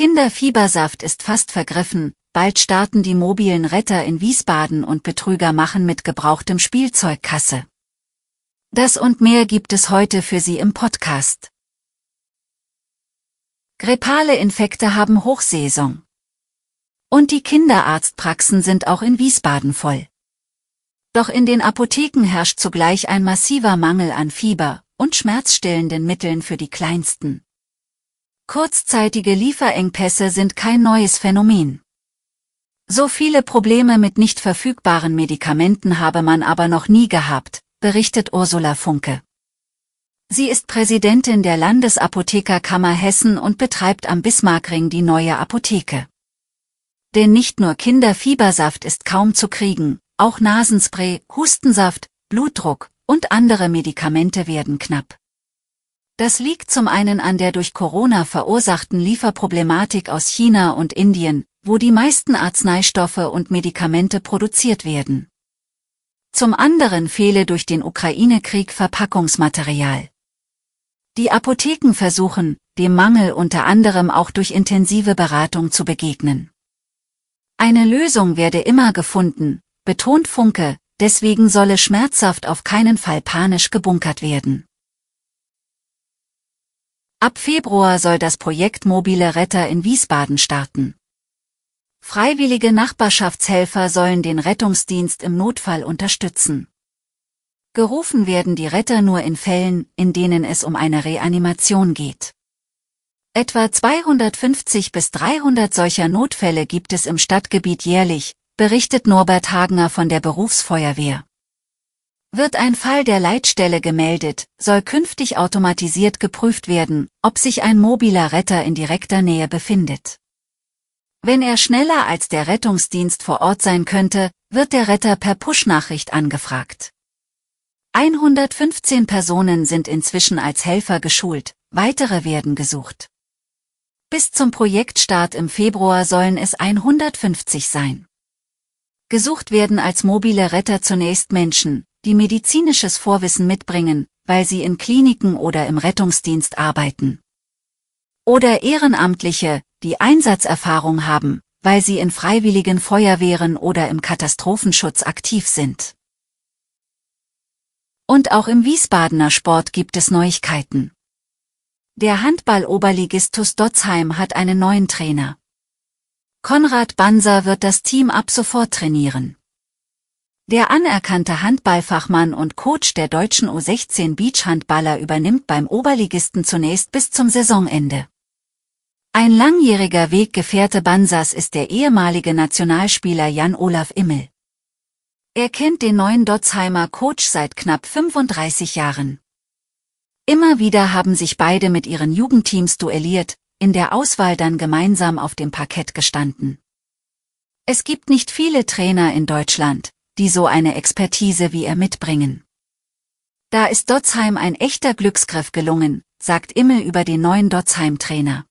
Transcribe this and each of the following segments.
Kinderfiebersaft ist fast vergriffen, bald starten die mobilen Retter in Wiesbaden und Betrüger machen mit gebrauchtem Spielzeug Kasse. Das und mehr gibt es heute für Sie im Podcast. Grippale Infekte haben Hochsaison. Und die Kinderarztpraxen sind auch in Wiesbaden voll. Doch in den Apotheken herrscht zugleich ein massiver Mangel an Fieber und schmerzstillenden Mitteln für die Kleinsten. Kurzzeitige Lieferengpässe sind kein neues Phänomen. So viele Probleme mit nicht verfügbaren Medikamenten habe man aber noch nie gehabt, berichtet Ursula Funke. Sie ist Präsidentin der Landesapothekerkammer Hessen und betreibt am Bismarckring die neue Apotheke. Denn nicht nur Kinderfiebersaft ist kaum zu kriegen, auch Nasenspray, Hustensaft, Blutdruck und andere Medikamente werden knapp. Das liegt zum einen an der durch Corona verursachten Lieferproblematik aus China und Indien, wo die meisten Arzneistoffe und Medikamente produziert werden. Zum anderen fehle durch den Ukraine-Krieg Verpackungsmaterial. Die Apotheken versuchen, dem Mangel unter anderem auch durch intensive Beratung zu begegnen. Eine Lösung werde immer gefunden, betont Funke, deswegen solle schmerzhaft auf keinen Fall panisch gebunkert werden. Ab Februar soll das Projekt Mobile Retter in Wiesbaden starten. Freiwillige Nachbarschaftshelfer sollen den Rettungsdienst im Notfall unterstützen. Gerufen werden die Retter nur in Fällen, in denen es um eine Reanimation geht. Etwa 250 bis 300 solcher Notfälle gibt es im Stadtgebiet jährlich, berichtet Norbert Hagner von der Berufsfeuerwehr. Wird ein Fall der Leitstelle gemeldet, soll künftig automatisiert geprüft werden, ob sich ein mobiler Retter in direkter Nähe befindet. Wenn er schneller als der Rettungsdienst vor Ort sein könnte, wird der Retter per Push-Nachricht angefragt. 115 Personen sind inzwischen als Helfer geschult, weitere werden gesucht. Bis zum Projektstart im Februar sollen es 150 sein. Gesucht werden als mobile Retter zunächst Menschen, die medizinisches Vorwissen mitbringen, weil sie in Kliniken oder im Rettungsdienst arbeiten. Oder Ehrenamtliche, die Einsatzerfahrung haben, weil sie in freiwilligen Feuerwehren oder im Katastrophenschutz aktiv sind. Und auch im Wiesbadener Sport gibt es Neuigkeiten. Der Handball-Oberligist TuS Dotzheim hat einen neuen Trainer. Konrad Banser wird das Team ab sofort trainieren. Der anerkannte Handballfachmann und Coach der deutschen U16 Beachhandballer übernimmt beim Oberligisten zunächst bis zum Saisonende. Ein langjähriger Weggefährte Bansas ist der ehemalige Nationalspieler Jan-Olaf Immel. Er kennt den neuen Dotzheimer Coach seit knapp 35 Jahren. Immer wieder haben sich beide mit ihren Jugendteams duelliert, in der Auswahl dann gemeinsam auf dem Parkett gestanden. Es gibt nicht viele Trainer in Deutschland, die so eine Expertise wie er mitbringen. Da ist Dotzheim ein echter Glücksgriff gelungen, sagt Immel über den neuen Dotzheim-Trainer.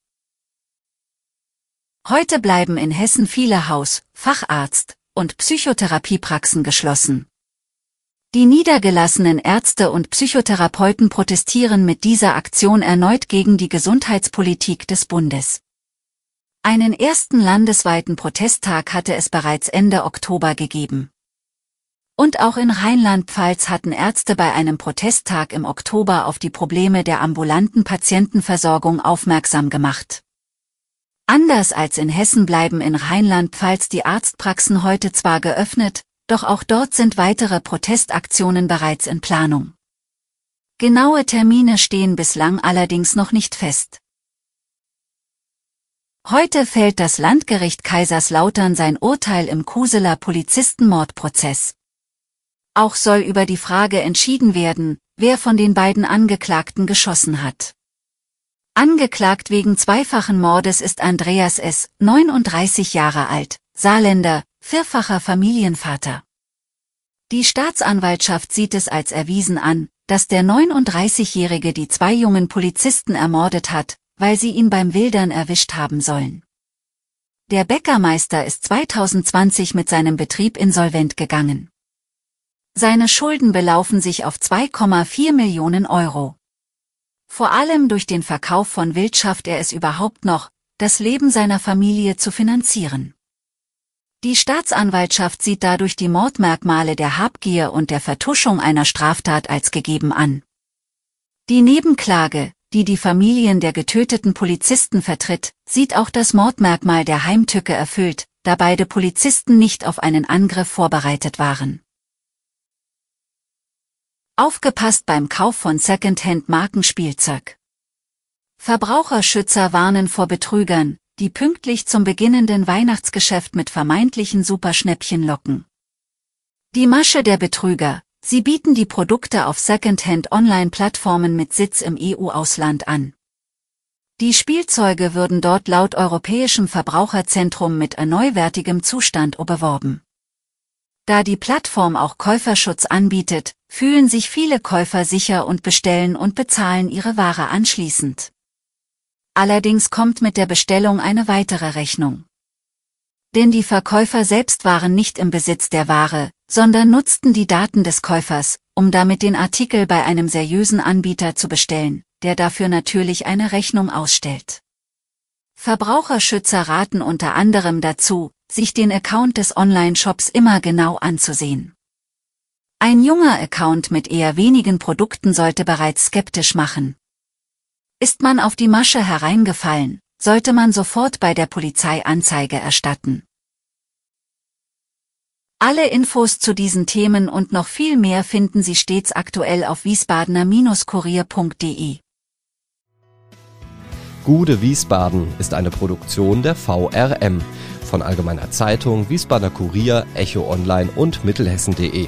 Heute bleiben in Hessen viele Haus-, Facharzt- und Psychotherapiepraxen geschlossen. Die niedergelassenen Ärzte und Psychotherapeuten protestieren mit dieser Aktion erneut gegen die Gesundheitspolitik des Bundes. Einen ersten landesweiten Protesttag hatte es bereits Ende Oktober gegeben. Und auch in Rheinland-Pfalz hatten Ärzte bei einem Protesttag im Oktober auf die Probleme der ambulanten Patientenversorgung aufmerksam gemacht. Anders als in Hessen bleiben in Rheinland-Pfalz die Arztpraxen heute zwar geöffnet, doch auch dort sind weitere Protestaktionen bereits in Planung. Genaue Termine stehen bislang allerdings noch nicht fest. Heute fällt das Landgericht Kaiserslautern sein Urteil im Kuseler Polizistenmordprozess. Auch soll über die Frage entschieden werden, wer von den beiden Angeklagten geschossen hat. Angeklagt wegen zweifachen Mordes ist Andreas S., 39 Jahre alt, Saarländer, vierfacher Familienvater. Die Staatsanwaltschaft sieht es als erwiesen an, dass der 39-Jährige die zwei jungen Polizisten ermordet hat, weil sie ihn beim Wildern erwischt haben sollen. Der Bäckermeister ist 2020 mit seinem Betrieb insolvent gegangen. Seine Schulden belaufen sich auf 2,4 Millionen Euro. Vor allem durch den Verkauf von Wild schafft er es überhaupt noch, das Leben seiner Familie zu finanzieren. Die Staatsanwaltschaft sieht dadurch die Mordmerkmale der Habgier und der Vertuschung einer Straftat als gegeben an. Die Nebenklage, die die Familien der getöteten Polizisten vertritt, sieht auch das Mordmerkmal der Heimtücke erfüllt, da beide Polizisten nicht auf einen Angriff vorbereitet waren. Aufgepasst beim Kauf von Secondhand-Markenspielzeug. Verbraucherschützer warnen vor Betrügern, die pünktlich zum beginnenden Weihnachtsgeschäft mit vermeintlichen Superschnäppchen locken. Die Masche der Betrüger, Sie bieten die Produkte auf Secondhand-Online-Plattformen mit Sitz im EU-Ausland an. Die Spielzeuge würden dort laut Europäischem Verbraucherzentrum mit erneuwertigem Zustand beworben. Da die Plattform auch Käuferschutz anbietet, fühlen sich viele Käufer sicher und bestellen und bezahlen ihre Ware anschließend. Allerdings kommt mit der Bestellung eine weitere Rechnung. Denn die Verkäufer selbst waren nicht im Besitz der Ware, sondern nutzten die Daten des Käufers, um damit den Artikel bei einem seriösen Anbieter zu bestellen, der dafür natürlich eine Rechnung ausstellt. Verbraucherschützer raten unter anderem dazu, sich den Account des Online-Shops immer genau anzusehen. Ein junger Account mit eher wenigen Produkten sollte bereits skeptisch machen. Ist man auf die Masche hereingefallen, sollte man sofort bei der Polizei Anzeige erstatten. Alle Infos zu diesen Themen und noch viel mehr finden Sie stets aktuell auf wiesbadener-kurier.de. Gude Wiesbaden ist eine Produktion der VRM von Allgemeiner Zeitung, Wiesbadener Kurier, Echo Online und Mittelhessen.de.